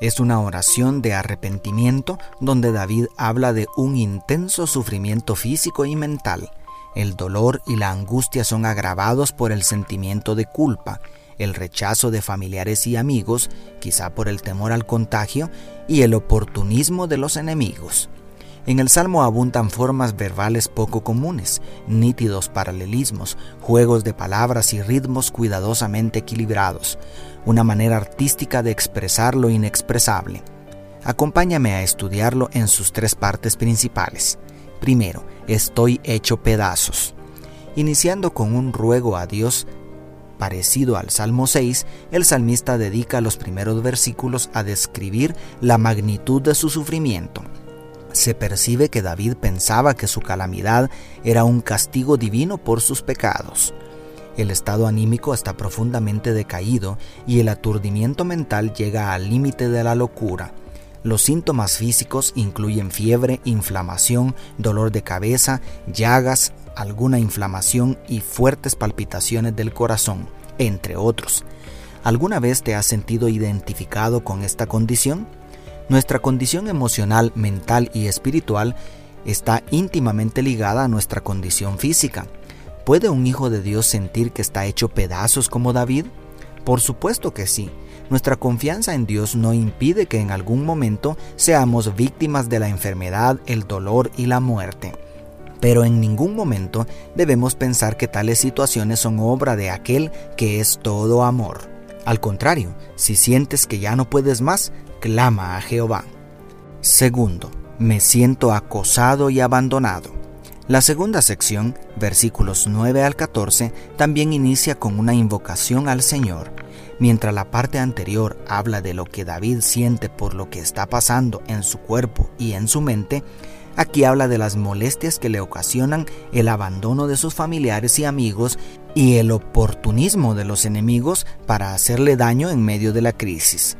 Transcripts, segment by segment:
es una oración de arrepentimiento donde David habla de un intenso sufrimiento físico y mental. El dolor y la angustia son agravados por el sentimiento de culpa, el rechazo de familiares y amigos, quizá por el temor al contagio, y el oportunismo de los enemigos. En el Salmo abundan formas verbales poco comunes, nítidos paralelismos, juegos de palabras y ritmos cuidadosamente equilibrados, una manera artística de expresar lo inexpresable. Acompáñame a estudiarlo en sus tres partes principales. Primero, estoy hecho pedazos. Iniciando con un ruego a Dios parecido al Salmo 6, el salmista dedica los primeros versículos a describir la magnitud de su sufrimiento se percibe que David pensaba que su calamidad era un castigo divino por sus pecados. El estado anímico está profundamente decaído y el aturdimiento mental llega al límite de la locura. Los síntomas físicos incluyen fiebre, inflamación, dolor de cabeza, llagas, alguna inflamación y fuertes palpitaciones del corazón, entre otros. ¿Alguna vez te has sentido identificado con esta condición? Nuestra condición emocional, mental y espiritual está íntimamente ligada a nuestra condición física. ¿Puede un hijo de Dios sentir que está hecho pedazos como David? Por supuesto que sí. Nuestra confianza en Dios no impide que en algún momento seamos víctimas de la enfermedad, el dolor y la muerte. Pero en ningún momento debemos pensar que tales situaciones son obra de aquel que es todo amor. Al contrario, si sientes que ya no puedes más, clama a Jehová. Segundo, me siento acosado y abandonado. La segunda sección, versículos 9 al 14, también inicia con una invocación al Señor. Mientras la parte anterior habla de lo que David siente por lo que está pasando en su cuerpo y en su mente, aquí habla de las molestias que le ocasionan el abandono de sus familiares y amigos y el oportunismo de los enemigos para hacerle daño en medio de la crisis.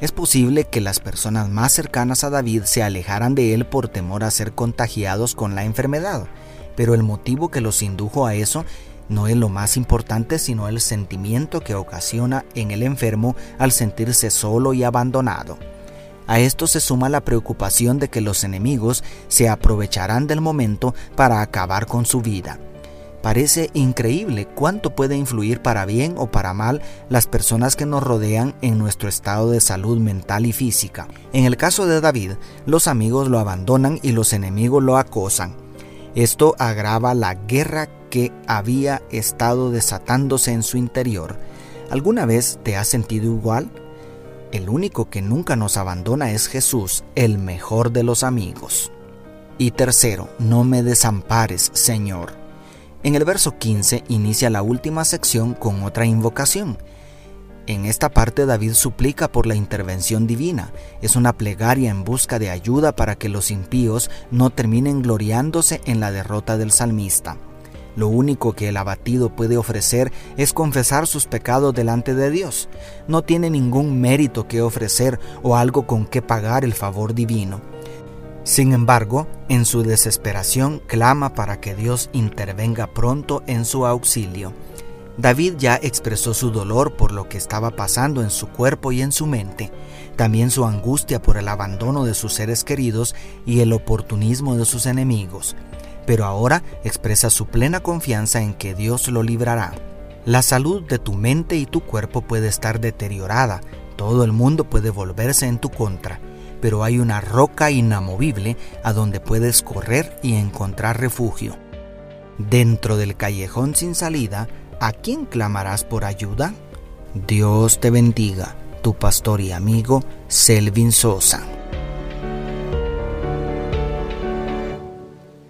Es posible que las personas más cercanas a David se alejaran de él por temor a ser contagiados con la enfermedad, pero el motivo que los indujo a eso no es lo más importante, sino el sentimiento que ocasiona en el enfermo al sentirse solo y abandonado. A esto se suma la preocupación de que los enemigos se aprovecharán del momento para acabar con su vida. Parece increíble cuánto puede influir para bien o para mal las personas que nos rodean en nuestro estado de salud mental y física. En el caso de David, los amigos lo abandonan y los enemigos lo acosan. Esto agrava la guerra que había estado desatándose en su interior. ¿Alguna vez te has sentido igual? El único que nunca nos abandona es Jesús, el mejor de los amigos. Y tercero, no me desampares, Señor. En el verso 15 inicia la última sección con otra invocación. En esta parte David suplica por la intervención divina. Es una plegaria en busca de ayuda para que los impíos no terminen gloriándose en la derrota del salmista. Lo único que el abatido puede ofrecer es confesar sus pecados delante de Dios. No tiene ningún mérito que ofrecer o algo con que pagar el favor divino. Sin embargo, en su desesperación clama para que Dios intervenga pronto en su auxilio. David ya expresó su dolor por lo que estaba pasando en su cuerpo y en su mente, también su angustia por el abandono de sus seres queridos y el oportunismo de sus enemigos, pero ahora expresa su plena confianza en que Dios lo librará. La salud de tu mente y tu cuerpo puede estar deteriorada, todo el mundo puede volverse en tu contra, pero hay una roca inamovible a donde puedes correr y encontrar refugio. Dentro del callejón sin salida, ¿a quién clamarás por ayuda? Dios te bendiga, tu pastor y amigo Selvin Sosa.